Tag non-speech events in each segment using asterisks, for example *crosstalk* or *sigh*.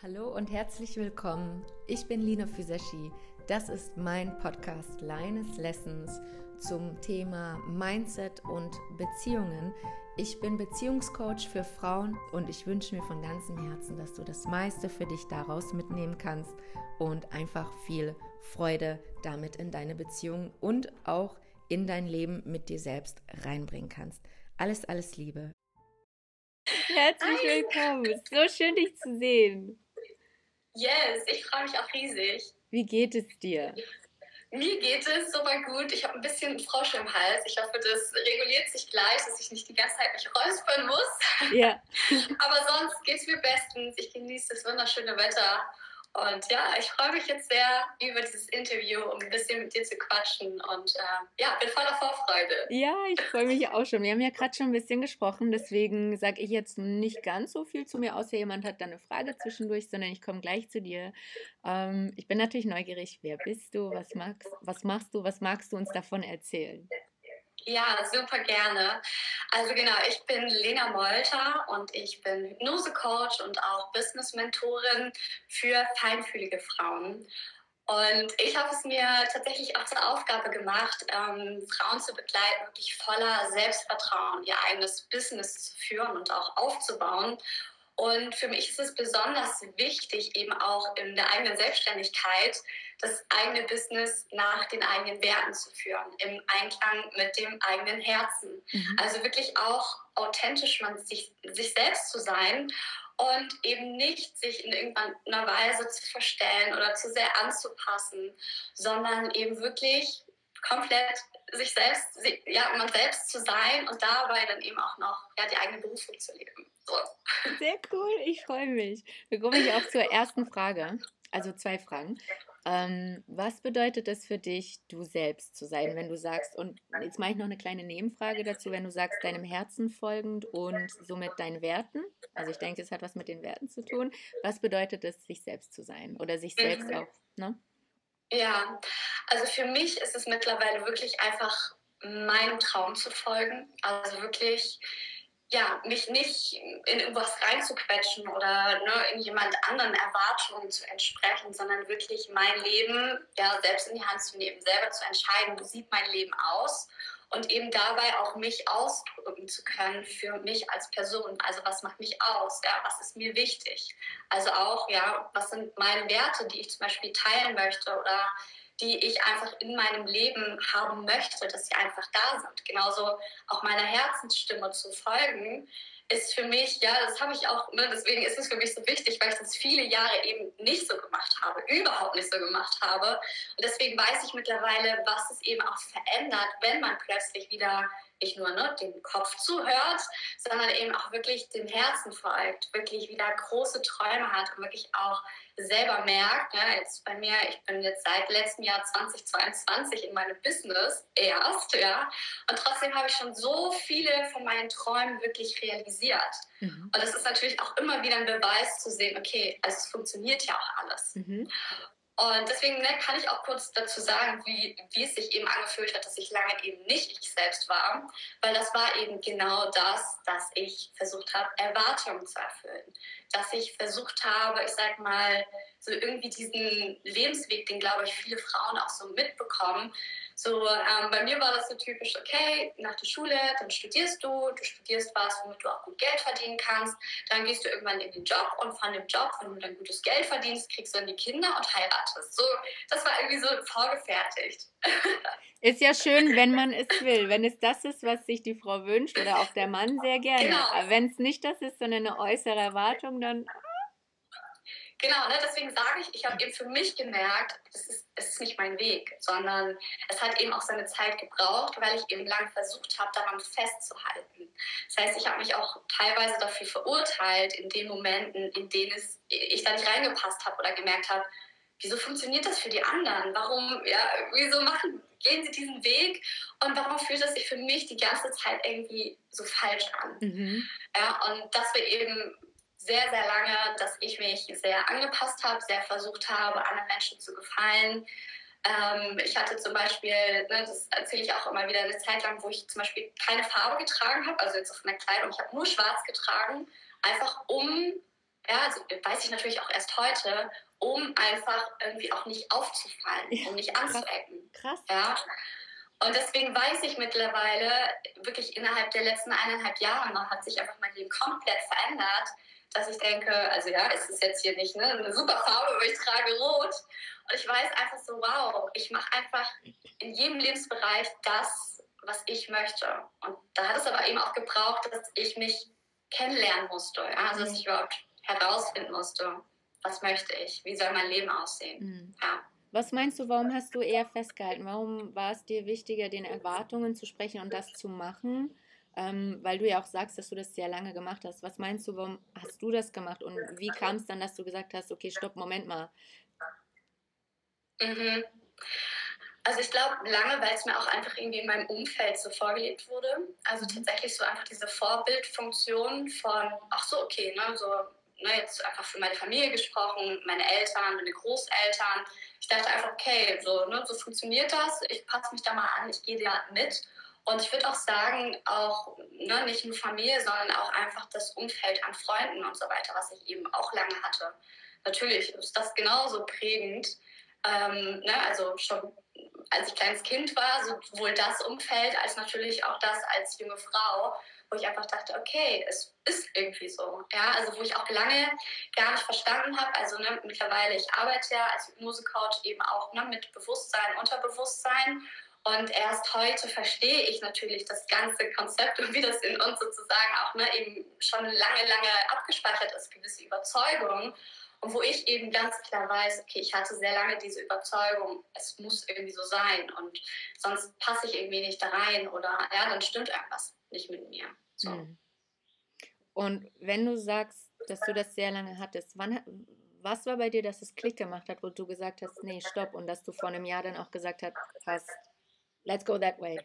Hallo und herzlich willkommen. Ich bin Lina Füseschi. Das ist mein Podcast Lines Lessons zum Thema Mindset und Beziehungen. Ich bin Beziehungscoach für Frauen und ich wünsche mir von ganzem Herzen, dass du das meiste für dich daraus mitnehmen kannst und einfach viel Freude damit in deine Beziehung und auch in dein Leben mit dir selbst reinbringen kannst. Alles, alles Liebe. Herzlich willkommen. So schön, dich zu sehen. Yes, ich freue mich auch riesig. Wie geht es dir? Mir geht es super gut. Ich habe ein bisschen Frosch im Hals. Ich hoffe, das reguliert sich gleich, dass ich nicht die ganze Zeit mich räuspern muss. Ja. *laughs* Aber sonst geht es mir bestens. Ich genieße das wunderschöne Wetter und ja, ich freue mich jetzt sehr über dieses Interview, um ein bisschen mit dir zu quatschen und äh, ja, bin voller Vorfreude. Ja, ich freue mich auch schon. Wir haben ja gerade schon ein bisschen gesprochen, deswegen sage ich jetzt nicht ganz so viel zu mir, außer jemand hat da eine Frage zwischendurch, sondern ich komme gleich zu dir. Ähm, ich bin natürlich neugierig. Wer bist du? Was magst, was machst du? Was magst du uns davon erzählen? Ja, super gerne. Also genau, ich bin Lena Molter und ich bin Hypnose-Coach und auch Business-Mentorin für feinfühlige Frauen. Und ich habe es mir tatsächlich auch zur Aufgabe gemacht, ähm, Frauen zu begleiten, wirklich voller Selbstvertrauen ihr eigenes Business zu führen und auch aufzubauen und für mich ist es besonders wichtig, eben auch in der eigenen Selbstständigkeit das eigene Business nach den eigenen Werten zu führen, im Einklang mit dem eigenen Herzen. Mhm. Also wirklich auch authentisch man sich, sich selbst zu sein und eben nicht sich in irgendeiner Weise zu verstellen oder zu sehr anzupassen, sondern eben wirklich komplett sich selbst, ja, man selbst zu sein und dabei dann eben auch noch ja, die eigene Berufung zu leben. Sehr cool, ich freue mich. Wir kommen ich auch zur ersten Frage, also zwei Fragen. Ähm, was bedeutet es für dich, du selbst zu sein, wenn du sagst, und jetzt mache ich noch eine kleine Nebenfrage dazu, wenn du sagst, deinem Herzen folgend und somit deinen Werten, also ich denke, es hat was mit den Werten zu tun, was bedeutet es, sich selbst zu sein oder sich selbst mhm. auch, ne? Ja, also für mich ist es mittlerweile wirklich einfach meinem Traum zu folgen. Also wirklich, ja, mich nicht in irgendwas reinzuquetschen oder ne, in jemand anderen Erwartungen zu entsprechen, sondern wirklich mein Leben ja, selbst in die Hand zu nehmen, selber zu entscheiden, wie sieht mein Leben aus und eben dabei auch mich ausdrücken zu können für mich als Person. Also was macht mich aus? Ja, was ist mir wichtig? Also auch, ja, was sind meine Werte, die ich zum Beispiel teilen möchte oder die ich einfach in meinem Leben haben möchte, dass sie einfach da sind. Genauso auch meiner Herzensstimme zu folgen, ist für mich, ja, das habe ich auch, ne, deswegen ist es für mich so wichtig, weil ich das viele Jahre eben nicht so gemacht habe, überhaupt nicht so gemacht habe. Und deswegen weiß ich mittlerweile, was es eben auch verändert, wenn man plötzlich wieder nicht nur ne, dem Kopf zuhört, sondern eben auch wirklich dem Herzen folgt, wirklich wieder große Träume hat und wirklich auch selber merkt, ne, jetzt bei mir, ich bin jetzt seit letztem Jahr 2022 in meinem Business erst, ja, und trotzdem habe ich schon so viele von meinen Träumen wirklich realisiert. Mhm. Und das ist natürlich auch immer wieder ein Beweis zu sehen, okay, also es funktioniert ja auch alles. Mhm. Und deswegen ne, kann ich auch kurz dazu sagen, wie, wie es sich eben angefühlt hat, dass ich lange eben nicht ich selbst war, weil das war eben genau das, dass ich versucht habe, Erwartungen zu erfüllen. Dass ich versucht habe, ich sag mal, so irgendwie diesen Lebensweg, den glaube ich viele Frauen auch so mitbekommen, so, ähm, bei mir war das so typisch, okay, nach der Schule, dann studierst du, du studierst was, womit du auch gut Geld verdienen kannst, dann gehst du irgendwann in den Job und von dem Job, wenn du dann gutes Geld verdienst, kriegst du dann die Kinder und heiratest. So, das war irgendwie so vorgefertigt. *laughs* Ist ja schön, wenn man es will. Wenn es das ist, was sich die Frau wünscht oder auch der Mann, sehr gerne. Genau. Wenn es nicht das ist, sondern eine äußere Erwartung, dann Genau, ne, deswegen sage ich, ich habe eben für mich gemerkt, es ist, es ist nicht mein Weg, sondern es hat eben auch seine Zeit gebraucht, weil ich eben lang versucht habe, daran festzuhalten. Das heißt, ich habe mich auch teilweise dafür verurteilt, in den Momenten, in denen es, ich da nicht reingepasst habe oder gemerkt habe, wieso funktioniert das für die anderen? Warum, ja, wieso machen, gehen sie diesen Weg und warum fühlt es sich für mich die ganze Zeit irgendwie so falsch an? Mhm. Ja, und dass wir eben sehr, sehr lange, dass ich mich sehr angepasst habe, sehr versucht habe, anderen Menschen zu gefallen. Ähm, ich hatte zum Beispiel, ne, das erzähle ich auch immer wieder, eine Zeit lang, wo ich zum Beispiel keine Farbe getragen habe, also jetzt auf meiner Kleidung, ich habe nur schwarz getragen, einfach um Ja, also weiß ich natürlich auch erst heute, um einfach irgendwie auch nicht aufzufallen, um nicht anzuecken. Krass. Ja. Und deswegen weiß ich mittlerweile, wirklich innerhalb der letzten eineinhalb Jahre hat sich einfach mein Leben komplett verändert, dass ich denke, also ja, es ist jetzt hier nicht ne, eine super Farbe, aber ich trage rot. Und ich weiß einfach so, wow, ich mache einfach in jedem Lebensbereich das, was ich möchte. Und da hat es aber eben auch gebraucht, dass ich mich kennenlernen musste. Ja? Also dass ich überhaupt herausfinden musste, was möchte ich, wie soll mein Leben aussehen. Mhm. Ja. Was meinst du, warum hast du eher festgehalten? Warum war es dir wichtiger, den Erwartungen zu sprechen und das zu machen? Ähm, weil du ja auch sagst, dass du das sehr lange gemacht hast. Was meinst du, warum hast du das gemacht und wie kam es dann, dass du gesagt hast, okay, stopp, Moment mal. Mhm. Also ich glaube lange, weil es mir auch einfach irgendwie in meinem Umfeld so vorgelebt wurde. Also mhm. tatsächlich so einfach diese Vorbildfunktion von, ach so, okay, ne, so ne, jetzt einfach für meine Familie gesprochen, meine Eltern, meine Großeltern. Ich dachte einfach, okay, so, ne, so funktioniert das, ich passe mich da mal an, ich gehe da mit. Und ich würde auch sagen, auch ne, nicht nur Familie, sondern auch einfach das Umfeld an Freunden und so weiter, was ich eben auch lange hatte. Natürlich ist das genauso prägend. Ähm, ne, also schon als ich kleines Kind war, sowohl das Umfeld als natürlich auch das als junge Frau wo ich einfach dachte, okay, es ist irgendwie so. Ja, also wo ich auch lange gar nicht verstanden habe. Also ne, mittlerweile, ich arbeite ja als Hypnose-Coach eben auch ne, mit Bewusstsein, Unterbewusstsein. Und erst heute verstehe ich natürlich das ganze Konzept und wie das in uns sozusagen auch ne, eben schon lange, lange abgespeichert ist, gewisse Überzeugungen. Und wo ich eben ganz klar weiß, okay, ich hatte sehr lange diese Überzeugung, es muss irgendwie so sein und sonst passe ich irgendwie nicht da rein oder ja, dann stimmt irgendwas nicht mit mir. So. Mhm. Und wenn du sagst, dass du das sehr lange hattest, wann, was war bei dir, dass es Klick gemacht hat, wo du gesagt hast, nee, stopp, und dass du vor einem Jahr dann auch gesagt hast, let's go that way?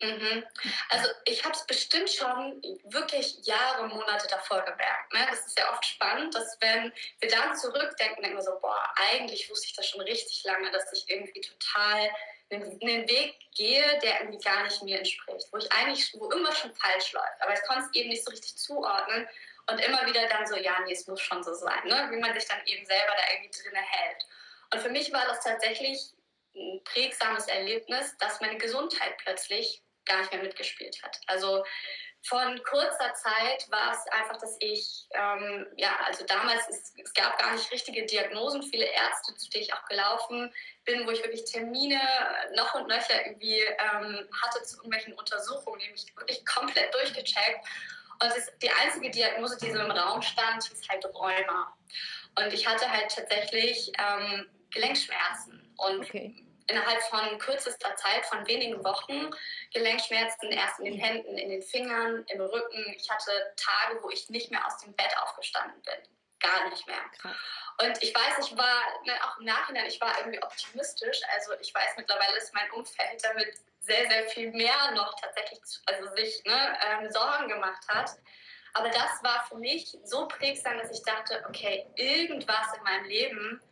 Mhm. Also ich habe es bestimmt schon wirklich Jahre, Monate davor gemerkt. Ne? Das ist ja oft spannend, dass wenn wir dann zurückdenken, denken wir so, boah, eigentlich wusste ich das schon richtig lange, dass ich irgendwie total einen Weg gehe, der irgendwie gar nicht mir entspricht, wo ich eigentlich, wo irgendwas schon falsch läuft, aber ich konnte es eben nicht so richtig zuordnen und immer wieder dann so, ja, nee, es muss schon so sein, ne? wie man sich dann eben selber da irgendwie drin hält. Und für mich war das tatsächlich ein prägsames Erlebnis, dass meine Gesundheit plötzlich gar nicht mehr mitgespielt hat. Also von kurzer Zeit war es einfach, dass ich, ähm, ja, also damals, es, es gab gar nicht richtige Diagnosen, viele Ärzte, zu denen ich auch gelaufen bin, wo ich wirklich Termine noch und nöcher irgendwie ähm, hatte zu irgendwelchen Untersuchungen, die mich wirklich komplett durchgecheckt. Und das, die einzige Diagnose, die so im Raum stand, hieß halt Rheuma. Und ich hatte halt tatsächlich ähm, Gelenkschmerzen. Und okay innerhalb von kürzester Zeit, von wenigen Wochen, Gelenkschmerzen erst in den Händen, in den Fingern, im Rücken. Ich hatte Tage, wo ich nicht mehr aus dem Bett aufgestanden bin. Gar nicht mehr. Und ich weiß, ich war ne, auch im Nachhinein, ich war irgendwie optimistisch. Also ich weiß mittlerweile, dass mein Umfeld damit sehr, sehr viel mehr noch tatsächlich also sich ne, ähm, Sorgen gemacht hat. Aber das war für mich so prägsam, dass ich dachte, okay, irgendwas in meinem Leben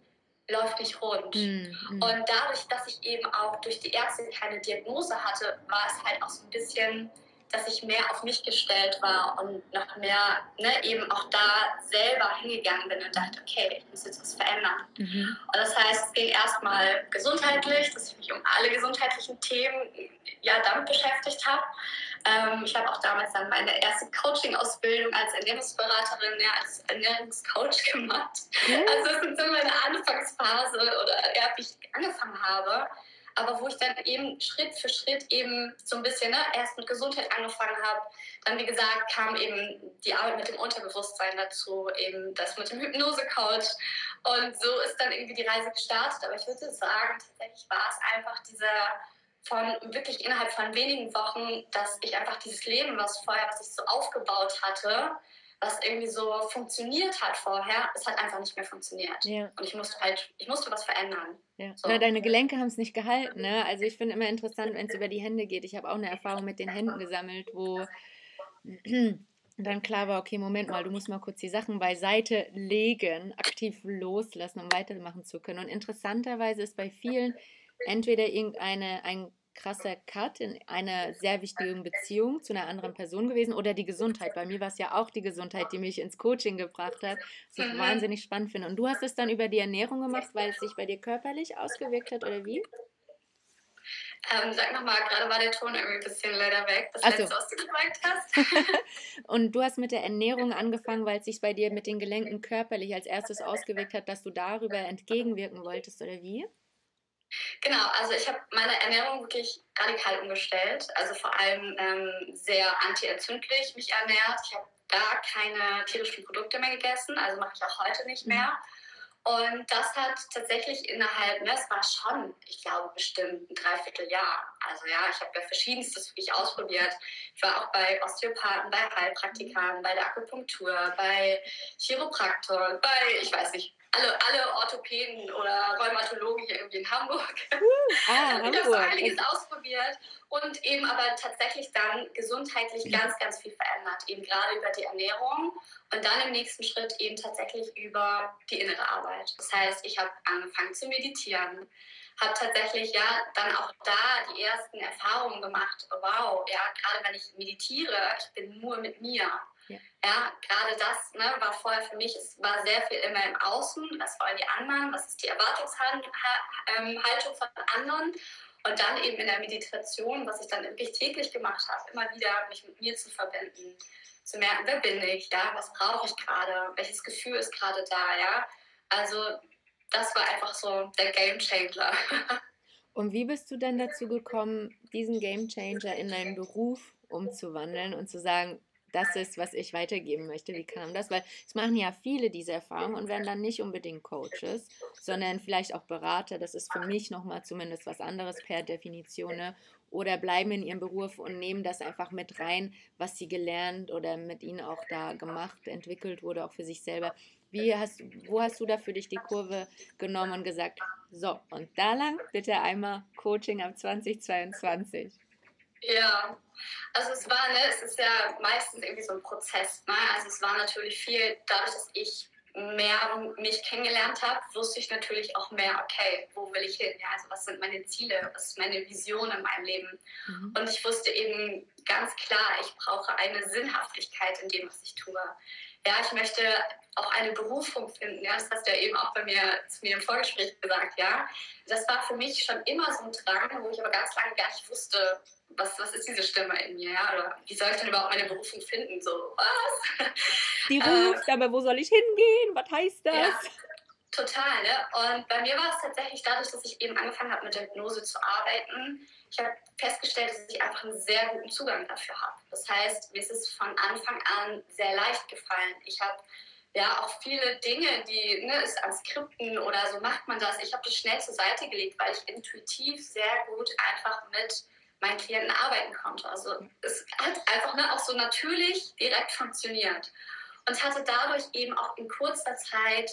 läuft nicht rund. Mhm. Und dadurch, dass ich eben auch durch die Ärzte keine Diagnose hatte, war es halt auch so ein bisschen, dass ich mehr auf mich gestellt war und noch mehr ne, eben auch da selber hingegangen bin und dachte, okay, ich muss jetzt was verändern. Mhm. Und das heißt, es ging erstmal gesundheitlich, dass ich mich um alle gesundheitlichen Themen ja damit beschäftigt habe. Ähm, ich habe auch damals dann meine erste Coaching-Ausbildung als Ernährungsberaterin, ja, als Ernährungscoach *laughs* gemacht. Mhm. Also es ist so meine Anfangsphase oder ja, wie ich angefangen habe. Aber wo ich dann eben Schritt für Schritt eben so ein bisschen ne, erst mit Gesundheit angefangen habe, dann wie gesagt kam eben die Arbeit mit dem Unterbewusstsein dazu, eben das mit dem Hypnose-Coach. Und so ist dann irgendwie die Reise gestartet. Aber ich würde sagen, tatsächlich war es einfach dieser von wirklich innerhalb von wenigen Wochen, dass ich einfach dieses Leben, was vorher, was ich so aufgebaut hatte, was irgendwie so funktioniert hat vorher, es hat einfach nicht mehr funktioniert. Ja. Und ich musste halt, ich musste was verändern. Ja. So. Na, deine Gelenke haben es nicht gehalten, ne? Also ich finde immer interessant, wenn es über die Hände geht. Ich habe auch eine Erfahrung mit den Händen gesammelt, wo *clears throat* dann klar war, okay, Moment mal, du musst mal kurz die Sachen beiseite legen, aktiv loslassen, um weitermachen zu können. Und interessanterweise ist bei vielen entweder irgendeine, ein krasser Cut in einer sehr wichtigen Beziehung zu einer anderen Person gewesen oder die Gesundheit? Bei mir war es ja auch die Gesundheit, die mich ins Coaching gebracht hat, was ich mhm. wahnsinnig spannend finde. Und du hast es dann über die Ernährung gemacht, weil es sich bei dir körperlich ausgewirkt hat oder wie? Ähm, sag nochmal, gerade war der Ton irgendwie ein bisschen leider weg, das also. letzte, was du gesagt hast. *laughs* und du hast mit der Ernährung angefangen, weil es sich bei dir mit den Gelenken körperlich als erstes ausgewirkt hat, dass du darüber entgegenwirken wolltest, oder wie? Genau, also ich habe meine Ernährung wirklich radikal umgestellt. Also vor allem ähm, sehr anti-entzündlich mich ernährt. Ich habe gar keine tierischen Produkte mehr gegessen, also mache ich auch heute nicht mhm. mehr. Und das hat tatsächlich innerhalb, ne, es war schon, ich glaube, bestimmt ein Dreivierteljahr. Also ja, ich habe ja verschiedenstes wirklich ausprobiert. Ich war auch bei Osteopathen, bei Heilpraktikern, bei der Akupunktur, bei Chiropraktoren, bei, ich weiß nicht, alle, alle Orthopäden oder Rheumatologen hier irgendwie in Hamburg. *laughs* Ah, ich habe so einiges ausprobiert und eben aber tatsächlich dann gesundheitlich ganz, ganz viel verändert. Eben gerade über die Ernährung und dann im nächsten Schritt eben tatsächlich über die innere Arbeit. Das heißt, ich habe angefangen zu meditieren, habe tatsächlich ja dann auch da die ersten Erfahrungen gemacht. Wow, ja, gerade wenn ich meditiere, ich bin nur mit mir. Ja, ja gerade das ne, war vorher für mich, es war sehr viel immer im Außen, was wollen die anderen, was ist die Erwartungshaltung ähm, von anderen. Und dann eben in der Meditation, was ich dann wirklich täglich gemacht habe, immer wieder mich mit mir zu verbinden, zu merken, wer bin ich, ja, was brauche ich gerade, welches Gefühl ist gerade da, ja. Also das war einfach so der Game Changer. *laughs* Und wie bist du denn dazu gekommen, diesen Game Changer in deinen Beruf umzuwandeln und zu sagen, das ist, was ich weitergeben möchte. Wie kam das? Weil es machen ja viele diese Erfahrungen und werden dann nicht unbedingt Coaches, sondern vielleicht auch Berater. Das ist für mich nochmal zumindest was anderes per Definition. Ne? Oder bleiben in ihrem Beruf und nehmen das einfach mit rein, was sie gelernt oder mit ihnen auch da gemacht, entwickelt wurde, auch für sich selber. Wie hast, wo hast du da für dich die Kurve genommen und gesagt, so, und da lang bitte einmal Coaching ab 2022? Ja, also es war, ne, es ist ja meistens irgendwie so ein Prozess. Ne? Also es war natürlich viel, dadurch, dass ich mehr mich kennengelernt habe, wusste ich natürlich auch mehr, okay, wo will ich hin? Ja, also was sind meine Ziele? Was ist meine Vision in meinem Leben? Mhm. Und ich wusste eben ganz klar, ich brauche eine Sinnhaftigkeit in dem, was ich tue. Ja, ich möchte auch eine Berufung finden. Ja, das hast du ja eben auch bei mir zu mir im Vorgespräch gesagt. Ja, das war für mich schon immer so ein Drang, wo ich aber ganz lange gar nicht wusste, was, was ist diese Stimme in mir? Ja? Oder wie soll ich denn überhaupt meine Berufung finden? So, was? *laughs* Die ruft, ähm, aber wo soll ich hingehen? Was heißt das? Ja, total. Ne? Und bei mir war es tatsächlich dadurch, dass ich eben angefangen habe, mit der Hypnose zu arbeiten. Ich habe festgestellt, dass ich einfach einen sehr guten Zugang dafür habe. Das heißt, mir ist es von Anfang an sehr leicht gefallen. Ich habe ja auch viele Dinge, die ne, ist an Skripten oder so macht man das. Ich habe das schnell zur Seite gelegt, weil ich intuitiv sehr gut einfach mit meinen Klienten arbeiten konnte. Also es hat einfach ne, auch so natürlich direkt funktioniert und hatte dadurch eben auch in kurzer Zeit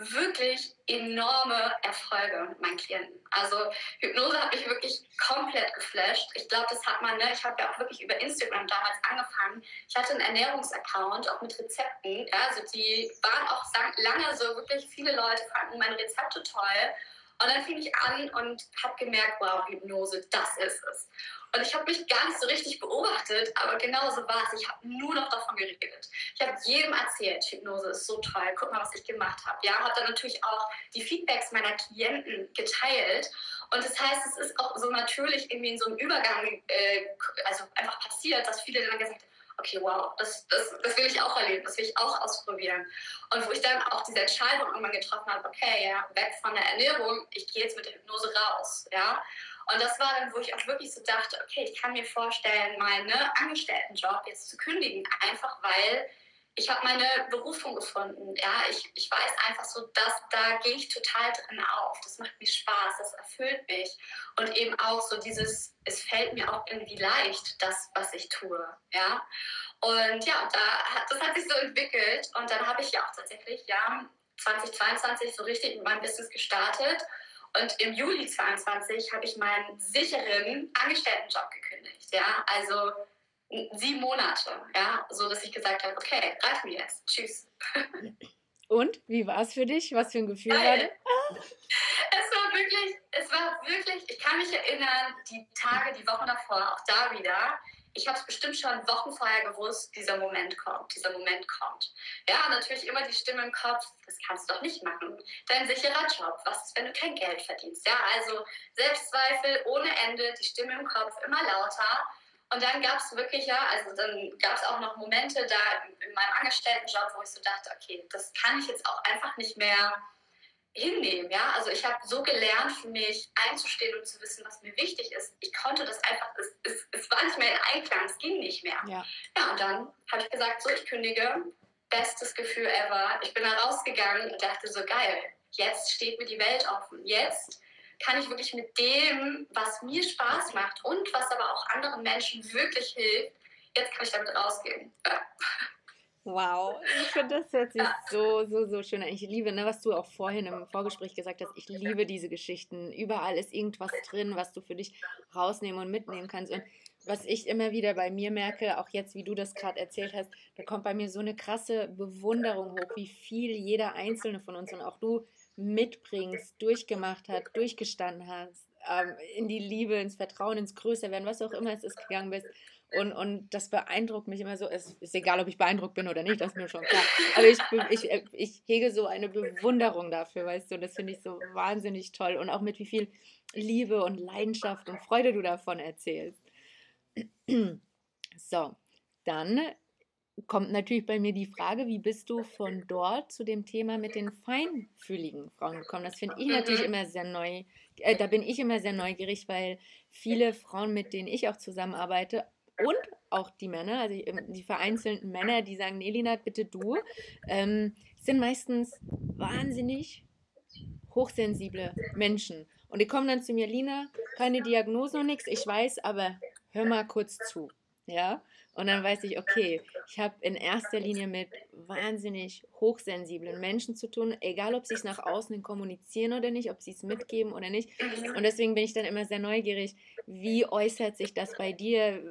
wirklich enorme Erfolge mit meinen Klienten. Also Hypnose hat mich wirklich komplett geflasht. Ich glaube, das hat man, ne, ich habe ja auch wirklich über Instagram damals angefangen. Ich hatte einen Ernährungsaccount, auch mit Rezepten. Ja, also die waren auch lange so, wirklich viele Leute fanden meine Rezepte toll. Und dann fing ich an und habe gemerkt, wow, Hypnose, das ist es. Und ich habe mich gar nicht so richtig beobachtet, aber genau so war es. Ich habe nur noch davon geredet. Ich habe jedem erzählt, Hypnose ist so toll, guck mal, was ich gemacht habe. Ja, habe dann natürlich auch die Feedbacks meiner Klienten geteilt. Und das heißt, es ist auch so natürlich irgendwie in so einem Übergang, äh, also einfach passiert, dass viele dann gesagt haben, okay, wow, das, das, das will ich auch erleben, das will ich auch ausprobieren. Und wo ich dann auch diese Entscheidung irgendwann getroffen habe, okay, ja, weg von der Ernährung, ich gehe jetzt mit der Hypnose raus, ja. Und das war dann, wo ich auch wirklich so dachte, okay, ich kann mir vorstellen, meinen Angestelltenjob jetzt zu kündigen, einfach weil ich habe meine Berufung gefunden. Ja, ich, ich weiß einfach so, dass da gehe ich total drin auf. Das macht mir Spaß, das erfüllt mich. Und eben auch so dieses, es fällt mir auch irgendwie leicht, das, was ich tue. Ja. Und ja, da das hat sich so entwickelt. Und dann habe ich ja auch tatsächlich, ja, 2022 so richtig mit meinem Business gestartet. Und im Juli 2022 habe ich meinen sicheren Angestelltenjob gekündigt. Ja, also sieben Monate, ja, so dass ich gesagt habe, okay, reicht mir jetzt, tschüss. *laughs* Und wie war es für dich? Was für ein Gefühl war das? *laughs* Es war wirklich, es war wirklich, ich kann mich erinnern, die Tage, die Wochen davor, auch da wieder, ich habe es bestimmt schon Wochen vorher gewusst, dieser Moment kommt, dieser Moment kommt. Ja, natürlich immer die Stimme im Kopf, das kannst du doch nicht machen. Dein sicherer Job, was ist, wenn du kein Geld verdienst? Ja, also Selbstzweifel ohne Ende, die Stimme im Kopf immer lauter. Und dann gab es wirklich, ja, also dann gab es auch noch Momente da in meinem Angestelltenjob, wo ich so dachte, okay, das kann ich jetzt auch einfach nicht mehr hinnehmen. Ja? Also ich habe so gelernt, für mich einzustehen und zu wissen, was mir wichtig ist. Ich konnte das einfach, es, es, es war nicht mehr in Einklang, es ging nicht mehr. Ja, ja und dann habe ich gesagt, so, ich kündige. Bestes Gefühl ever. Ich bin da rausgegangen und dachte so, geil, jetzt steht mir die Welt offen. Jetzt kann ich wirklich mit dem, was mir Spaß macht und was aber auch anderen Menschen wirklich hilft, jetzt kann ich damit rausgehen. Ja. Wow, ich finde, das hört sich so, so, so schön an. Ich liebe, ne, was du auch vorhin im Vorgespräch gesagt hast, ich liebe diese Geschichten. Überall ist irgendwas drin, was du für dich rausnehmen und mitnehmen kannst. Und was ich immer wieder bei mir merke, auch jetzt, wie du das gerade erzählt hast, da kommt bei mir so eine krasse Bewunderung hoch, wie viel jeder Einzelne von uns und auch du mitbringst, durchgemacht hat, durchgestanden hast, ähm, in die Liebe, ins Vertrauen, ins Größerwerden, was auch immer es ist gegangen bist. Und, und das beeindruckt mich immer so. Es ist egal, ob ich beeindruckt bin oder nicht, das ist mir schon klar. Aber ich, ich, äh, ich hege so eine Bewunderung dafür, weißt du. Und das finde ich so wahnsinnig toll. Und auch mit wie viel Liebe und Leidenschaft und Freude du davon erzählst. So, dann kommt natürlich bei mir die Frage, wie bist du von dort zu dem Thema mit den feinfühligen Frauen gekommen? Das finde ich natürlich immer sehr neu. Äh, da bin ich immer sehr neugierig, weil viele Frauen, mit denen ich auch zusammenarbeite, und auch die Männer, also die vereinzelten Männer, die sagen, nee, Lina, bitte du, ähm, sind meistens wahnsinnig hochsensible Menschen. Und die kommen dann zu mir, Lina, keine Diagnose und nichts, ich weiß, aber hör mal kurz zu. Ja, und dann weiß ich, okay, ich habe in erster Linie mit wahnsinnig hochsensiblen Menschen zu tun, egal ob sie es nach außen kommunizieren oder nicht, ob sie es mitgeben oder nicht. Und deswegen bin ich dann immer sehr neugierig, wie äußert sich das bei dir?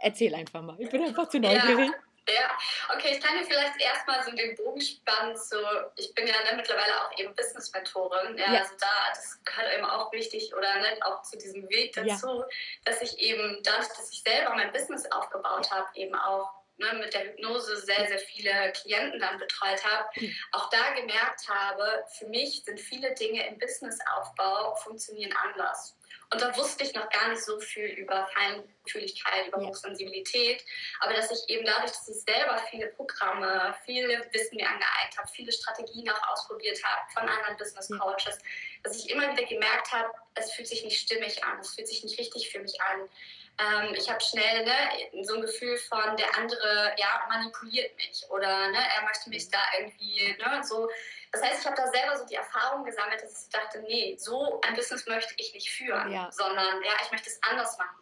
Erzähl einfach mal. Ich bin einfach zu neugierig. Ja. Ja, okay, ich kann dir vielleicht erstmal so den Bogen spannen zu, ich bin ja ne, mittlerweile auch eben Business-Mentorin, ja, ja, also da, das gehört eben auch wichtig oder ne, auch zu diesem Weg dazu, ja. dass ich eben dadurch, dass ich selber mein Business aufgebaut habe, eben auch ne, mit der Hypnose sehr, sehr viele Klienten dann betreut habe, mhm. auch da gemerkt habe, für mich sind viele Dinge im Businessaufbau funktionieren anders. Und da wusste ich noch gar nicht so viel über Feinfühligkeit, über ja. Hochsensibilität. Aber dass ich eben dadurch, dass ich selber viele Programme, viele Wissen mir angeeignet habe, viele Strategien auch ausprobiert habe von anderen Business Coaches, dass ich immer wieder gemerkt habe, es fühlt sich nicht stimmig an, es fühlt sich nicht richtig für mich an. Ähm, ich habe schnell ne, so ein Gefühl von, der andere ja, manipuliert mich oder ne, er möchte mich da irgendwie ne, so das heißt, ich habe da selber so die Erfahrung gesammelt, dass ich dachte, nee, so ein Business möchte ich nicht führen, ja. sondern ja, ich möchte es anders machen.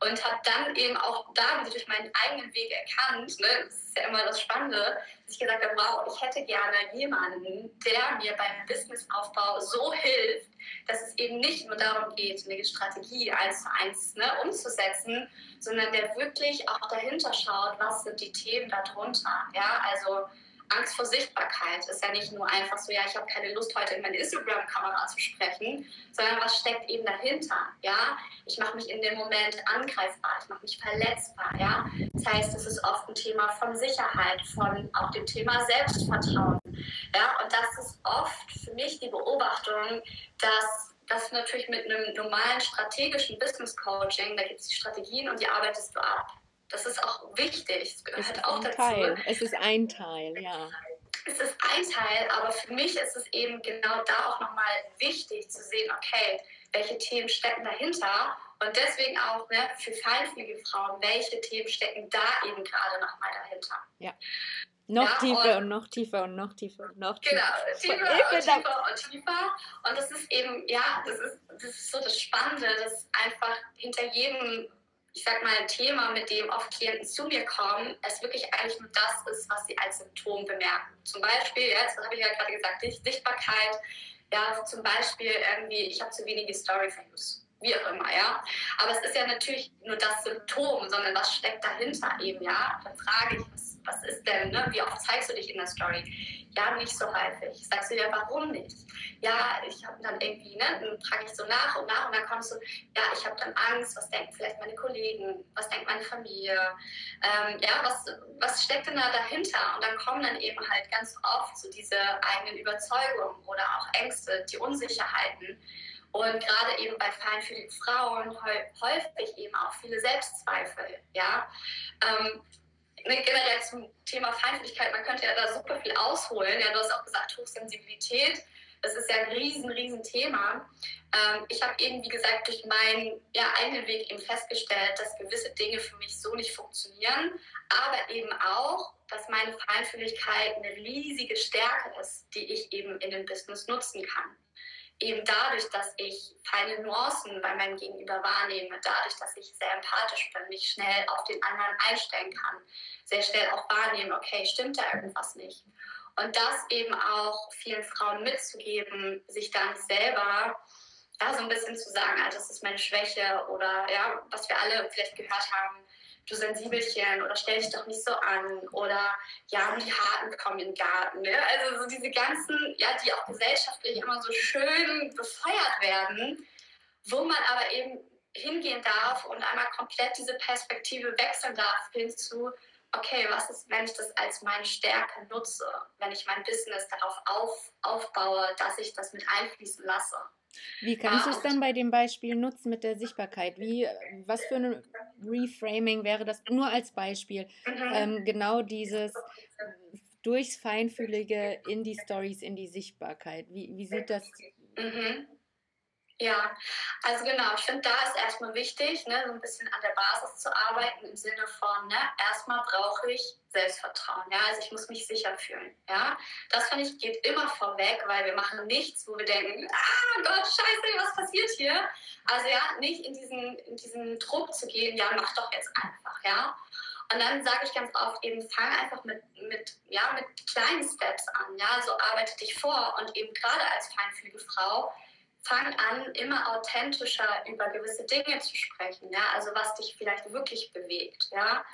Und habe dann eben auch da wieder durch meinen eigenen Weg erkannt, ne, das ist ja immer das Spannende, dass ich gesagt habe, wow, ich hätte gerne jemanden, der mir beim Businessaufbau so hilft, dass es eben nicht nur darum geht, eine Strategie eins zu eins ne, umzusetzen, sondern der wirklich auch dahinter schaut, was sind die Themen darunter. Ja, also Angst vor Sichtbarkeit ist ja nicht nur einfach so, ja, ich habe keine Lust, heute in meine Instagram-Kamera zu sprechen, sondern was steckt eben dahinter, ja? Ich mache mich in dem Moment angreifbar, ich mache mich verletzbar, ja? Das heißt, es ist oft ein Thema von Sicherheit, von auch dem Thema Selbstvertrauen, ja? Und das ist oft für mich die Beobachtung, dass das natürlich mit einem normalen strategischen Business Coaching, da gibt es die Strategien und die arbeitest du ab. Das ist auch wichtig. Es gehört es auch dazu. Teil. Es ist ein Teil, ja. Es ist ein Teil, aber für mich ist es eben genau da auch nochmal wichtig zu sehen, okay, welche Themen stecken dahinter und deswegen auch ne, für feinfühlige Frauen, welche Themen stecken da eben gerade nochmal dahinter. Ja. Noch ja, tiefer und, und, noch tiefer und noch tiefer und noch tiefer. Genau, tiefer und tiefer und tiefer. Und das ist eben, ja, das ist, das ist so das Spannende, dass einfach hinter jedem ich sag mal, ein Thema, mit dem oft Klienten zu mir kommen, es wirklich eigentlich nur das ist, was sie als Symptom bemerken. Zum Beispiel, jetzt habe ich ja gerade gesagt, Sichtbarkeit, ja, zum Beispiel irgendwie, ich habe zu wenige Story-Views wie auch immer, ja. Aber es ist ja natürlich nur das Symptom, sondern was steckt dahinter eben, ja. Dann frage ich, was, was ist denn, ne? wie oft zeigst du dich in der Story? Ja, nicht so häufig. Sagst du ja, warum nicht? Ja, ich habe dann irgendwie, ne, dann frage ich so nach und nach und dann kommst du, ja, ich habe dann Angst, was denken vielleicht meine Kollegen, was denkt meine Familie, ähm, ja, was, was steckt denn da dahinter? Und dann kommen dann eben halt ganz oft so diese eigenen Überzeugungen oder auch Ängste, die Unsicherheiten. Und gerade eben bei feinfühligen Frauen häufig eben auch viele Selbstzweifel. Ja? Ähm, generell zum Thema Feinfühligkeit, man könnte ja da super viel ausholen. Ja, du hast auch gesagt, Hochsensibilität. Das ist ja ein riesen, riesen Thema. Ähm, ich habe eben, wie gesagt, durch meinen ja, eigenen Weg eben festgestellt, dass gewisse Dinge für mich so nicht funktionieren, aber eben auch, dass meine Feinfühligkeit eine riesige Stärke ist, die ich eben in dem Business nutzen kann eben dadurch, dass ich feine Nuancen bei meinem Gegenüber wahrnehme, dadurch, dass ich sehr empathisch bin, mich schnell auf den anderen einstellen kann, sehr schnell auch wahrnehmen, okay, stimmt da irgendwas nicht. Und das eben auch vielen Frauen mitzugeben, sich da nicht selber ja, so ein bisschen zu sagen, ah, das ist meine Schwäche oder ja, was wir alle vielleicht gehört haben, du Sensibelchen oder stell dich doch nicht so an oder ja, die Harten kommen in den Garten. Ne? Also so diese ganzen, ja, die auch gesellschaftlich immer so schön befeuert werden, wo man aber eben hingehen darf und einmal komplett diese Perspektive wechseln darf hin zu, okay, was ist, wenn ich das als meine Stärke nutze, wenn ich mein Business darauf auf, aufbaue, dass ich das mit einfließen lasse. Wie kannst du es dann bei dem Beispiel nutzen mit der Sichtbarkeit? Wie, was für ein Reframing wäre das? Nur als Beispiel. Mhm. Ähm, genau dieses durchs Feinfühlige in die Stories, in die Sichtbarkeit. Wie, wie sieht das? Mhm. Ja, also genau, ich finde, da ist erstmal wichtig, ne, so ein bisschen an der Basis zu arbeiten im Sinne von, ne, erstmal brauche ich Selbstvertrauen, ja, also ich muss mich sicher fühlen, ja. Das finde ich geht immer vorweg, weil wir machen nichts, wo wir denken, ah Gott, scheiße, was passiert hier? Also ja, nicht in diesen, in diesen Druck zu gehen, ja, mach doch jetzt einfach, ja. Und dann sage ich ganz oft eben, fang einfach mit, mit, ja, mit kleinen Steps an, ja, so arbeite dich vor und eben gerade als feinfühlige Frau, fang an, immer authentischer über gewisse Dinge zu sprechen, ja, also was dich vielleicht wirklich bewegt, ja,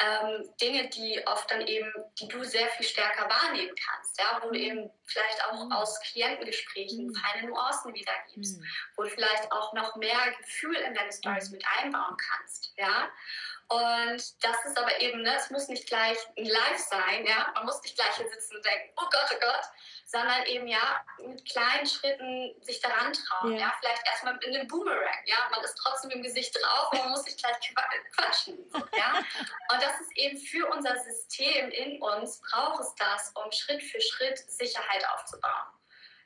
ähm, Dinge, die oft dann eben, die du sehr viel stärker wahrnehmen kannst, ja, wo du mhm. eben vielleicht auch mhm. aus Klientengesprächen mhm. feine Nuancen wiedergibst, mhm. wo du vielleicht auch noch mehr Gefühl in deine Stories mhm. mit einbauen kannst, ja. Und das ist aber eben, ne, es muss nicht gleich ein Live sein, ja, man muss nicht gleich hier sitzen und denken, oh Gott, oh Gott, sondern eben ja mit kleinen Schritten sich daran trauen. Ja, ja vielleicht erstmal in einem Boomerang. Ja, man ist trotzdem im Gesicht drauf, aber man muss sich gleich quatschen. Ja? Und das ist eben für unser System in uns, braucht es das, um Schritt für Schritt Sicherheit aufzubauen.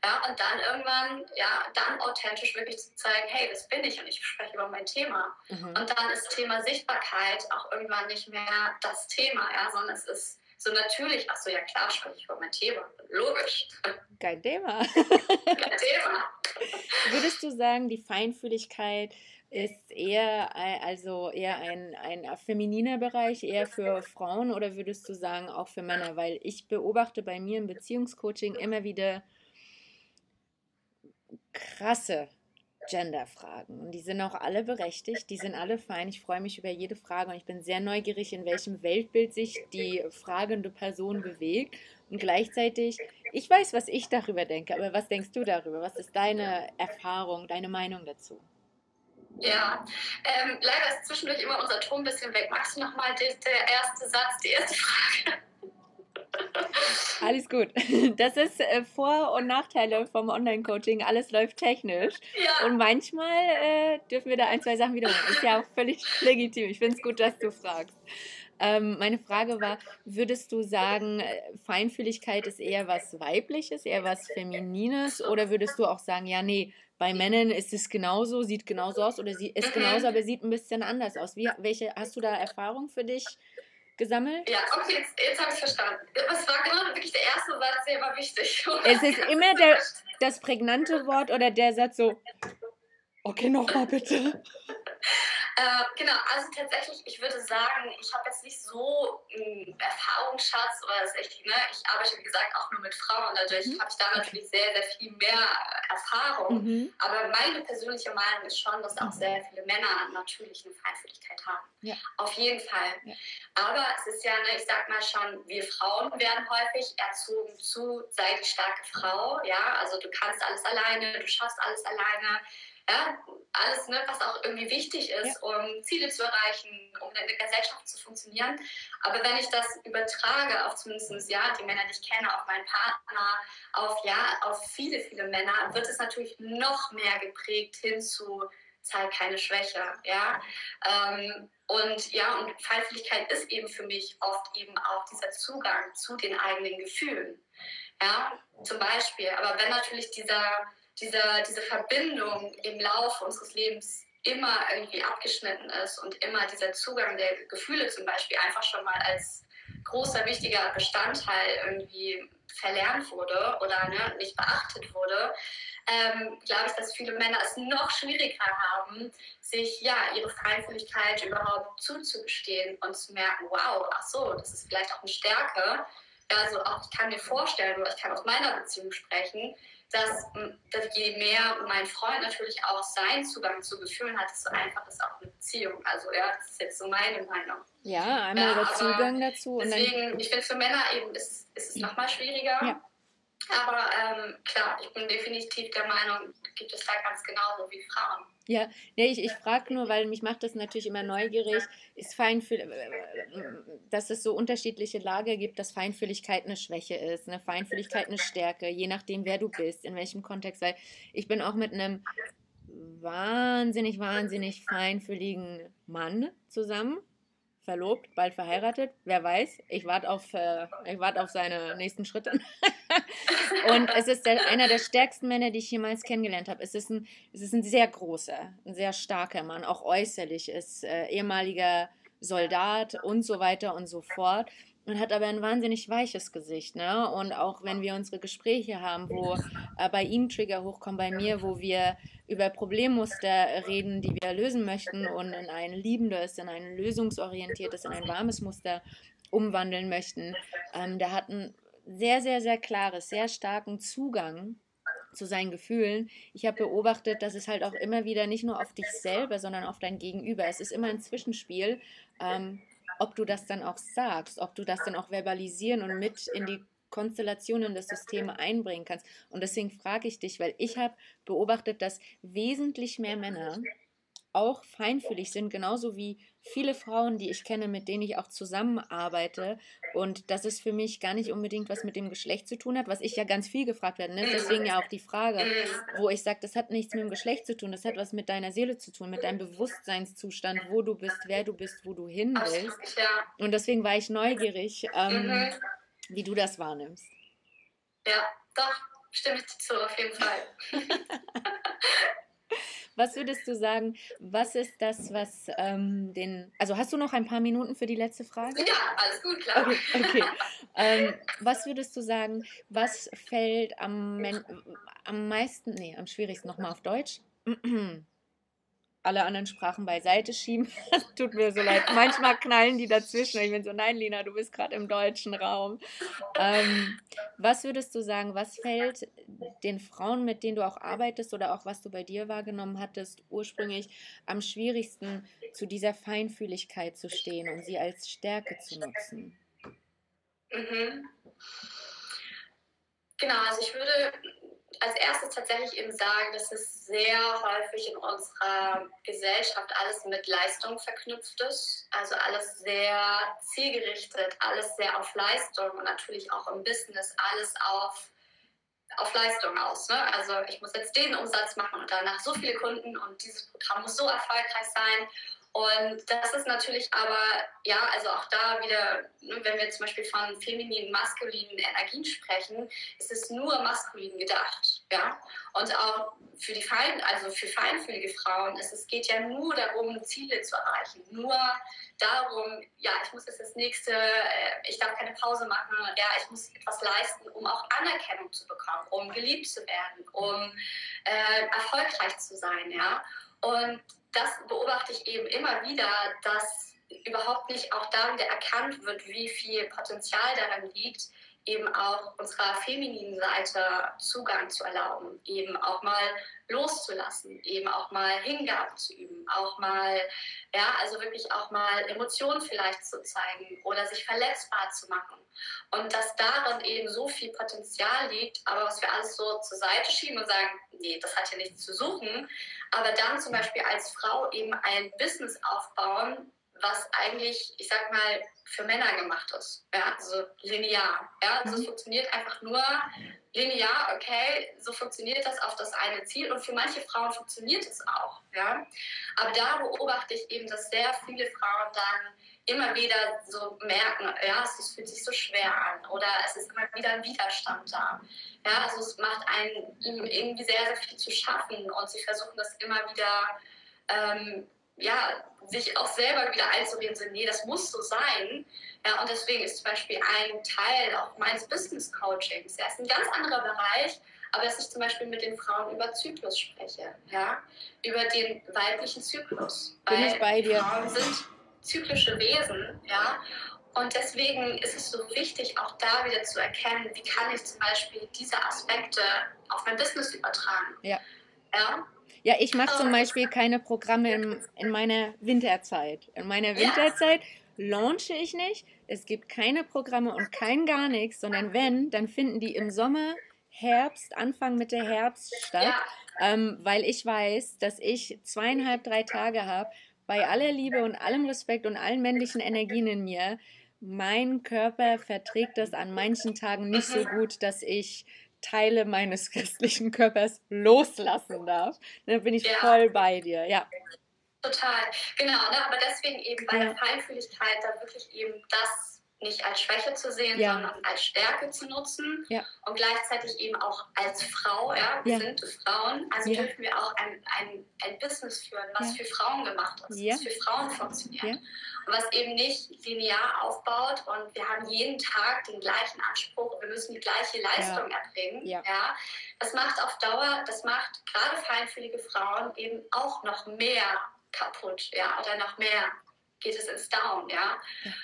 Ja, und dann irgendwann, ja, dann authentisch wirklich zu zeigen, hey, das bin ich und ich spreche über mein Thema. Mhm. Und dann ist Thema Sichtbarkeit auch irgendwann nicht mehr das Thema, ja, sondern es ist so natürlich, ach so, ja klar, spreche ich über mein Thema. Logisch. Kein Thema. *laughs* Kein Thema. Würdest du sagen, die Feinfühligkeit ist eher also eher ein, ein femininer Bereich, eher für Frauen oder würdest du sagen auch für Männer? Weil ich beobachte bei mir im Beziehungscoaching immer wieder krasse Genderfragen. Und die sind auch alle berechtigt, die sind alle fein. Ich freue mich über jede Frage und ich bin sehr neugierig, in welchem Weltbild sich die fragende Person bewegt. Und gleichzeitig, ich weiß, was ich darüber denke, aber was denkst du darüber? Was ist deine Erfahrung, deine Meinung dazu? Ja, ähm, leider ist zwischendurch immer unser Ton ein bisschen weg. Magst du nochmal der erste Satz, die erste Frage? Alles gut. *laughs* Das ist äh, Vor- und Nachteile vom Online-Coaching. Alles läuft technisch. Ja. Und manchmal äh, dürfen wir da ein, zwei Sachen wiederholen. Ist ja auch völlig *laughs* legitim. Ich finde es gut, dass du fragst. Ähm, meine Frage war, würdest du sagen, äh, Feinfühligkeit ist eher was Weibliches, eher was Feminines? Oder würdest du auch sagen, ja, nee, bei Männern ist es genauso, sieht genauso aus oder sie ist mhm. genauso, aber sieht ein bisschen anders aus. Wie, welche, hast du da Erfahrung für dich? Gesammelt? Ja, okay, jetzt, jetzt habe ich verstanden. Was war genau wirklich der erste Satz, der war wichtig? *laughs* Es ist immer der, das prägnante Wort oder der Satz so, okay, nochmal bitte. *laughs* Äh, genau, also tatsächlich, ich würde sagen, ich habe jetzt nicht so einen Erfahrungsschatz oder das echt, ne, ich arbeite wie gesagt auch nur mit Frauen, dadurch mhm. habe ich da natürlich sehr, sehr viel mehr Erfahrung. Mhm. Aber meine persönliche Meinung ist schon, dass auch sehr viele Männer natürlich eine Feinfühligkeit haben. Ja. Auf jeden Fall. Ja. Aber es ist ja, ne, ich sag mal schon, wir Frauen werden häufig erzogen zu, sei die starke Frau, ja, also du kannst alles alleine, du schaffst alles alleine ja, alles, ne, was auch irgendwie wichtig ist, ja. um Ziele zu erreichen, um in der Gesellschaft zu funktionieren. Aber wenn ich das übertrage auf zumindest ja, die Männer, die ich kenne, auf meinen Partner, auf, ja, auf viele, viele Männer, wird es natürlich noch mehr geprägt hin zu zeig keine Schwäche, ja. Ähm, und ja, und Feinfühligkeit ist eben für mich oft eben auch dieser Zugang zu den eigenen Gefühlen, ja, zum Beispiel. Aber wenn natürlich dieser diese, diese Verbindung im Laufe unseres Lebens immer irgendwie abgeschnitten ist und immer dieser Zugang der Gefühle zum Beispiel einfach schon mal als großer, wichtiger Bestandteil irgendwie verlernt wurde oder ne, nicht beachtet wurde, ähm, glaube ich, dass viele Männer es noch schwieriger haben, sich ja ihre Feinfühligkeit überhaupt zuzugestehen und zu merken, wow, ach so, das ist vielleicht auch eine Stärke. Also auch ich kann mir vorstellen, oder ich kann aus meiner Beziehung sprechen, dass, dass je mehr mein Freund natürlich auch seinen Zugang zu Gefühlen hat, desto einfacher ist auch eine Beziehung. Also ja, das ist jetzt so meine Meinung. Ja, einmal ja, der Zugang dazu. deswegen, dann, ich finde für Männer eben ist, ist es nochmal schwieriger. Ja. Aber ähm, klar, ich bin definitiv der Meinung, gibt es da ganz genauso wie Frauen. Ja, nee, ich, ich frage nur, weil mich macht das natürlich immer neugierig, ist Feinfühl dass es so unterschiedliche Lager gibt, dass Feinfühligkeit eine Schwäche ist, eine Feinfühligkeit eine Stärke, je nachdem, wer du bist, in welchem Kontext. Weil ich bin auch mit einem wahnsinnig, wahnsinnig feinfühligen Mann zusammen verlobt, bald verheiratet. Wer weiß? Ich warte auf, äh, wart auf seine nächsten Schritte. *laughs* und es ist der, einer der stärksten Männer, die ich jemals kennengelernt habe. Es ist ein, es ist ein sehr großer, ein sehr starker Mann, auch äußerlich, ist äh, ehemaliger Soldat und so weiter und so fort und hat aber ein wahnsinnig weiches Gesicht. Ne? Und auch wenn wir unsere Gespräche haben, wo äh, bei ihm Trigger hochkommen, bei mir, wo wir über Problemmuster reden, die wir lösen möchten und in ein liebendes, in ein lösungsorientiertes, in ein warmes Muster umwandeln möchten, ähm, der hat ein sehr, sehr, sehr klares, sehr starken Zugang zu seinen Gefühlen. Ich habe beobachtet, dass es halt auch immer wieder nicht nur auf dich selber, sondern auf dein Gegenüber. Es ist immer ein Zwischenspiel. Ähm, ob du das dann auch sagst, ob du das dann auch verbalisieren und mit in die Konstellationen des Systems einbringen kannst. Und deswegen frage ich dich, weil ich habe beobachtet, dass wesentlich mehr Männer auch feinfühlig sind, genauso wie viele Frauen, die ich kenne, mit denen ich auch zusammenarbeite. Und dass es für mich gar nicht unbedingt was mit dem Geschlecht zu tun hat, was ich ja ganz viel gefragt werde. Ne? Deswegen ja auch die Frage, wo ich sage, das hat nichts mit dem Geschlecht zu tun, das hat was mit deiner Seele zu tun, mit deinem Bewusstseinszustand, wo du bist, wer du bist, wo du hin willst. Und deswegen war ich neugierig, ähm, mhm. wie du das wahrnimmst. Ja, doch, stimme ich zu, auf jeden Fall. *laughs* Was würdest du sagen, was ist das, was ähm, den. Also hast du noch ein paar Minuten für die letzte Frage? Ja, alles gut, klar. Okay. okay. *laughs* ähm, was würdest du sagen, was fällt am, am meisten, nee, am schwierigsten nochmal auf Deutsch? *clears throat* alle anderen Sprachen beiseite schieben. *laughs* Tut mir so leid. Manchmal knallen die dazwischen. Ich bin so, nein, Lina, du bist gerade im deutschen Raum. Ähm, was würdest du sagen, was fällt den Frauen, mit denen du auch arbeitest oder auch was du bei dir wahrgenommen hattest, ursprünglich am schwierigsten, zu dieser Feinfühligkeit zu stehen und sie als Stärke zu nutzen? Mhm. Genau, also ich würde als erstes tatsächlich eben sagen, dass es sehr häufig in unserer Gesellschaft alles mit Leistung verknüpft ist. Also alles sehr zielgerichtet, alles sehr auf Leistung und natürlich auch im Business alles auf, auf Leistung aus. Ne? Also ich muss jetzt den Umsatz machen und danach so viele Kunden und dieses Programm muss so erfolgreich sein und das ist natürlich aber, ja, also auch da wieder, ne, wenn wir zum Beispiel von femininen, maskulinen Energien sprechen, ist es nur maskulin gedacht, ja. Und auch für die Fein, also für feinfühlige Frauen ist es geht ja nur darum, Ziele zu erreichen, nur darum, ja, ich muss jetzt das nächste, äh, ich darf keine Pause machen, ja, ich muss etwas leisten, um auch Anerkennung zu bekommen, um geliebt zu werden, um äh, erfolgreich zu sein, ja. Und das beobachte ich eben immer wieder, dass überhaupt nicht auch da wieder erkannt wird, wie viel Potenzial daran liegt, eben auch unserer femininen Seite Zugang zu erlauben, eben auch mal loszulassen, eben auch mal Hingabe zu üben, auch mal, ja, also wirklich auch mal Emotionen vielleicht zu zeigen oder sich verletzbar zu machen. Und dass darin eben so viel Potenzial liegt, aber was wir alles so zur Seite schieben und sagen, nee, das hat ja nichts zu suchen, aber dann zum Beispiel als Frau eben ein Business aufbauen, was eigentlich, ich sag mal, für Männer gemacht ist. Ja, also linear. Ja, also es mhm. funktioniert einfach nur linear, okay, so funktioniert das auf das eine Ziel und für manche Frauen funktioniert es auch. Ja, aber da beobachte ich eben, dass sehr viele Frauen dann immer wieder so merken, ja, es fühlt sich so schwer an oder es ist immer wieder ein Widerstand da. Ja, also es macht einen irgendwie sehr, sehr viel zu schaffen und sie versuchen das immer wieder ähm, ja, sich auch selber wieder einzureden, so, nee, das muss so sein. Ja, und deswegen ist zum Beispiel ein Teil auch meines Business Coachings. Ja, ist ein ganz anderer Bereich, aber dass ich zum Beispiel mit den Frauen über Zyklus spreche, ja, über den weiblichen Zyklus. Bin Weil ich bei dir. Frauen sind zyklische Wesen, ja. Und deswegen ist es so wichtig, auch da wieder zu erkennen, wie kann ich zum Beispiel diese Aspekte auf mein Business übertragen. Ja. ja? Ja, ich mache zum Beispiel keine Programme in, in meiner Winterzeit. In meiner Winterzeit launche ich nicht. Es gibt keine Programme und kein gar nichts, sondern wenn, dann finden die im Sommer, Herbst, Anfang Mitte Herbst statt, ähm, weil ich weiß, dass ich zweieinhalb, drei Tage habe, bei aller Liebe und allem Respekt und allen männlichen Energien in mir. Mein Körper verträgt das an manchen Tagen nicht so mhm. gut, dass ich Teile meines *laughs* christlichen Körpers loslassen darf. Da bin ich ja. voll bei dir, ja. Total, genau. Ne? Aber deswegen eben bei ja. der Feinfühligkeit da wirklich eben das nicht als Schwäche zu sehen, ja. sondern als Stärke zu nutzen. Ja. und gleichzeitig eben auch als Frau, ja, wir ja. sind Frauen, also dürfen wir auch ein, ein, ein Business führen, was für Frauen gemacht ist, was für Frauen funktioniert. Und was eben nicht linear aufbaut. Und wir haben jeden Tag den gleichen Anspruch, wir müssen die gleiche Leistung erbringen, ja. Das macht auf Dauer, das macht gerade feinfühlige Frauen eben auch noch mehr kaputt, ja, oder noch mehr geht es ins Down, ja.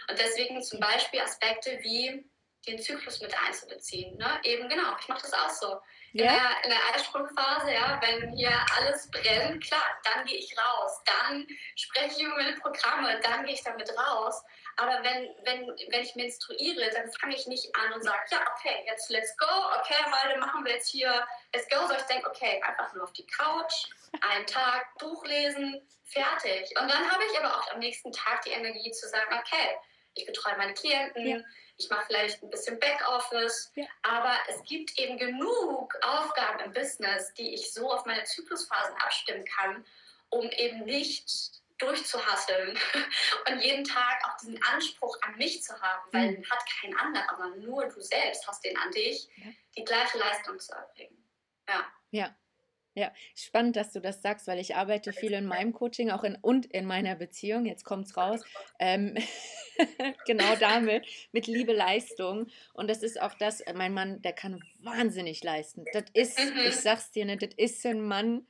Und deswegen zum Beispiel Aspekte wie den Zyklus mit einzubeziehen. Ne? Eben genau, ich mache das auch so. In, ja. der, in der Eisprungphase, ja, wenn hier alles brennt, klar, dann gehe ich raus, dann spreche ich über meine Programme, dann gehe ich damit raus. Aber wenn, wenn, wenn ich menstruiere, dann fange ich nicht an und sage, ja, okay, jetzt let's go, okay, heute machen wir jetzt hier let's go, sondern ich denke, okay, einfach nur auf die Couch, einen Tag Buch lesen, fertig. Und dann habe ich aber auch am nächsten Tag die Energie zu sagen, okay, ich betreue meine Klienten, ja. Ich mache vielleicht ein bisschen Backoffice, ja. aber es gibt eben genug Aufgaben im Business, die ich so auf meine Zyklusphasen abstimmen kann, um eben nicht durchzuhasseln *laughs* und jeden Tag auch diesen Anspruch an mich zu haben, weil mhm. hat kein anderer, aber nur du selbst hast den an dich, ja. die gleiche Leistung zu erbringen. Ja. Ja. Ja, spannend, dass du das sagst, weil ich arbeite viel in meinem Coaching auch in, und in meiner Beziehung, jetzt kommt es raus, ähm, *laughs* genau damit, mit Liebe, Leistung. Und das ist auch das, äh, mein Mann, der kann wahnsinnig leisten. Das ist, ich mhm. sag's dir, ne, das ist ein Mann,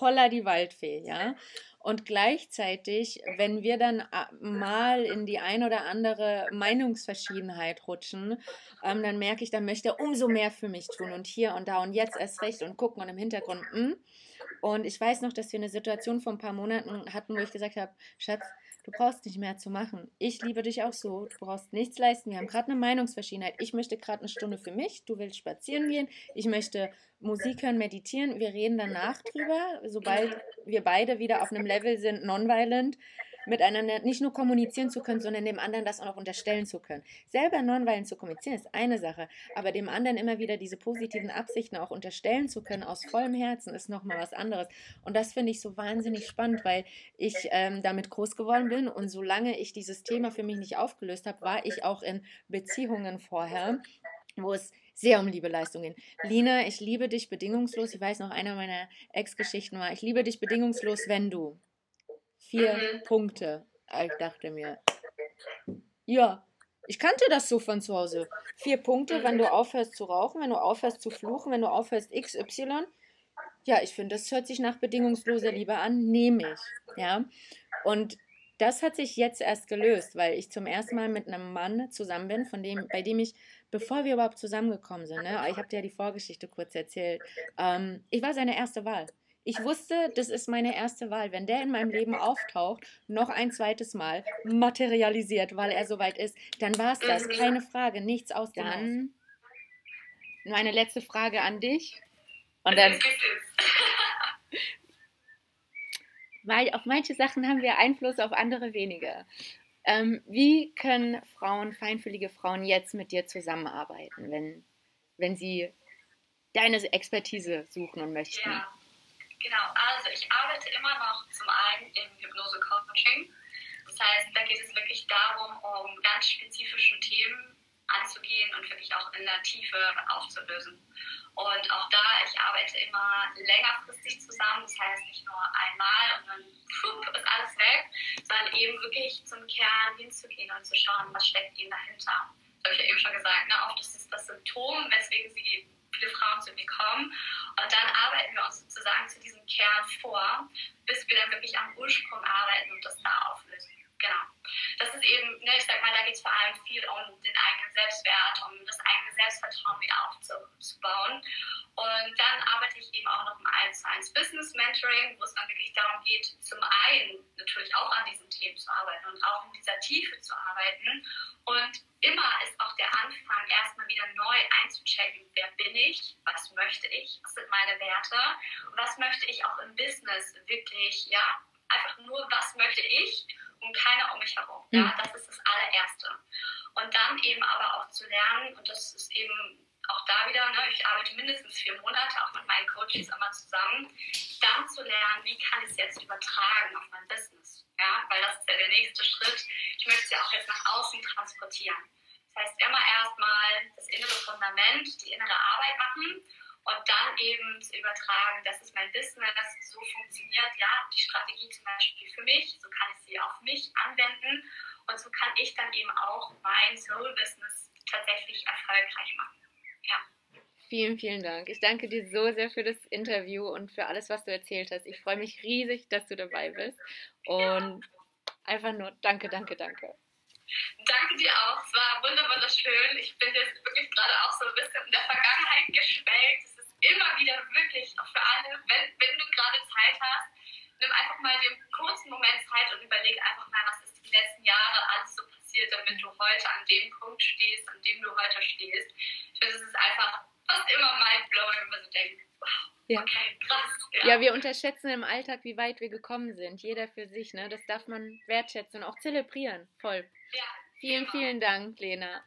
holla die Waldfee, ja. Und gleichzeitig, wenn wir dann äh, mal in die ein oder andere Meinungsverschiedenheit rutschen, ähm, dann merke ich, dann möchte er umso mehr für mich tun und hier und da und jetzt erst recht und gucken und im Hintergrund. Mh. Hm. Und ich weiß noch, dass wir eine Situation vor ein paar Monaten hatten, wo ich gesagt habe, Schatz, Du brauchst nicht mehr zu machen. Ich liebe dich auch so. Du brauchst nichts leisten. Wir haben gerade eine Meinungsverschiedenheit. Ich möchte gerade eine Stunde für mich. Du willst spazieren gehen. Ich möchte Musik hören, meditieren. Wir reden danach drüber, sobald wir beide wieder auf einem Level sind, nonviolent miteinander nicht nur kommunizieren zu können, sondern dem anderen das auch noch unterstellen zu können. Selber nonviolent zu kommunizieren ist eine Sache, aber dem anderen immer wieder diese positiven Absichten auch unterstellen zu können aus vollem Herzen ist nochmal was anderes. Und das finde ich so wahnsinnig spannend, weil ich ähm, damit groß geworden bin und solange ich dieses Thema für mich nicht aufgelöst habe, war ich auch in Beziehungen vorher, wo es sehr um Liebeleistungen. Lina, ich liebe dich bedingungslos. Ich weiß noch, einer meiner Ex-Geschichten war, ich liebe dich bedingungslos, wenn du. Vier mhm. Punkte. Ich dachte mir, ja, ich kannte das so von zu Hause. Vier Punkte, wenn du aufhörst zu rauchen, wenn du aufhörst zu fluchen, wenn du aufhörst XY. ja, ich finde, das hört sich nach bedingungsloser Liebe an, nehme ich. Ja. Und das hat sich jetzt erst gelöst, weil ich zum ersten Mal mit einem Mann zusammen bin, von dem, bei dem ich, bevor wir überhaupt zusammengekommen sind, ne, ich habe dir ja die Vorgeschichte kurz erzählt, ähm, ich war seine erste Wahl. Ich wusste, das ist meine erste Wahl. Wenn der in meinem Leben auftaucht, noch ein zweites Mal materialisiert, weil er soweit ist, dann war es das. Keine Frage, nichts aus dem Dann meine letzte Frage an dich. Und dann. *laughs* Weil auf manche Sachen haben wir Einfluss, auf andere weniger. Ähm, wie können Frauen, feinfühlige Frauen jetzt mit dir zusammenarbeiten, wenn, wenn sie deine Expertise suchen und möchten? Ja. Genau, also ich arbeite immer noch zum einen im Hypnose-Coaching. Das heißt, da geht es wirklich darum, um ganz spezifische Themen anzugehen und wirklich auch in der Tiefe aufzulösen. Und auch da, ich arbeite immer längerfristig zusammen, das heißt nicht nur einmal und dann pfup, ist alles weg, sondern eben wirklich zum Kern hinzugehen und zu schauen, was steckt ihnen dahinter. Das habe ich ja eben schon gesagt, ne? oft ist es das Symptom, weswegen sie viele Frauen zu mir kommen. Und dann arbeiten wir uns sozusagen zu diesem Kern vor, bis wir dann wirklich am Ursprung arbeiten und das da auflösen. Genau. Das ist eben, ne, ich sag mal, da geht es vor allem viel um den eigenen Selbstwert, um das eigene Selbstvertrauen wieder aufzubauen. Und dann arbeite ich eben auch noch im 1 zu 1 Business Mentoring, wo es dann wirklich darum geht, zum einen natürlich auch an diesen Themen zu arbeiten und auch in dieser Tiefe zu arbeiten. Und immer ist auch der Anfang, erstmal wieder neu einzuchecken, wer bin ich, was möchte ich, was sind meine Werte was möchte ich auch im Business wirklich, ja, einfach nur, was möchte ich und keiner um mich herum. Ja, mhm. das ist das allererste. Und dann eben aber auch zu lernen, und das ist eben auch da wieder, ne, ich arbeite mindestens vier Monate auch mit meinen Coaches immer zusammen, dann zu lernen, wie kann ich es jetzt übertragen auf mein Business. Ja, weil das ist ja der nächste Schritt. Ich möchte es ja auch jetzt nach außen transportieren. Das heißt, immer erstmal das innere Fundament, die innere Arbeit machen und dann eben zu übertragen, das ist mein Business, so funktioniert ja die Strategie zum Beispiel für mich, so kann ich sie auf mich anwenden und so kann ich dann eben auch mein Soul-Business tatsächlich erfolgreich machen. Ja. Vielen, vielen Dank. Ich danke dir so sehr für das Interview und für alles, was du erzählt hast. Ich freue mich riesig, dass du dabei bist. Und einfach nur danke, danke, danke. Danke dir auch. Es war wunderschön. Ich bin jetzt wirklich gerade auch so ein bisschen in der Vergangenheit geschwelgt immer wieder wirklich, auch für alle, wenn, wenn du gerade Zeit hast, nimm einfach mal den kurzen Moment Zeit und überleg einfach mal, was ist die letzten Jahre alles so passiert, damit du heute an dem Punkt stehst, an dem du heute stehst. Ich finde, es ist einfach fast immer mind-blowing, wenn man so denkt, wow. Ja. Okay, krass. Ja. ja. wir unterschätzen im Alltag, wie weit wir gekommen sind. Jeder für sich, ne? Das darf man wertschätzen und auch zelebrieren. Voll. Ja, vielen, genau. vielen Dank, Lena.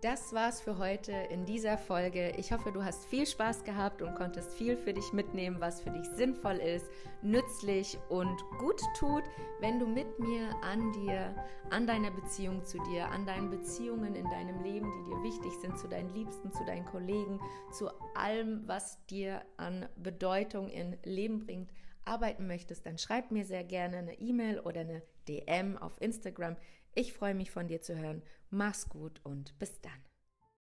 Das war's für heute in dieser Folge. Ich hoffe, du hast viel Spaß gehabt und konntest viel für dich mitnehmen, was für dich sinnvoll ist, nützlich und gut tut, wenn du mit mir an dir, an deiner Beziehung zu dir, an deinen Beziehungen in deinem Leben, die dir wichtig sind, zu deinen Liebsten, zu deinen Kollegen, zu allem, was dir an Bedeutung in Leben bringt, arbeiten möchtest, dann schreib mir sehr gerne eine E-Mail oder eine DM auf Instagram. Ich freue mich von dir zu hören. Mach's gut und bis dann.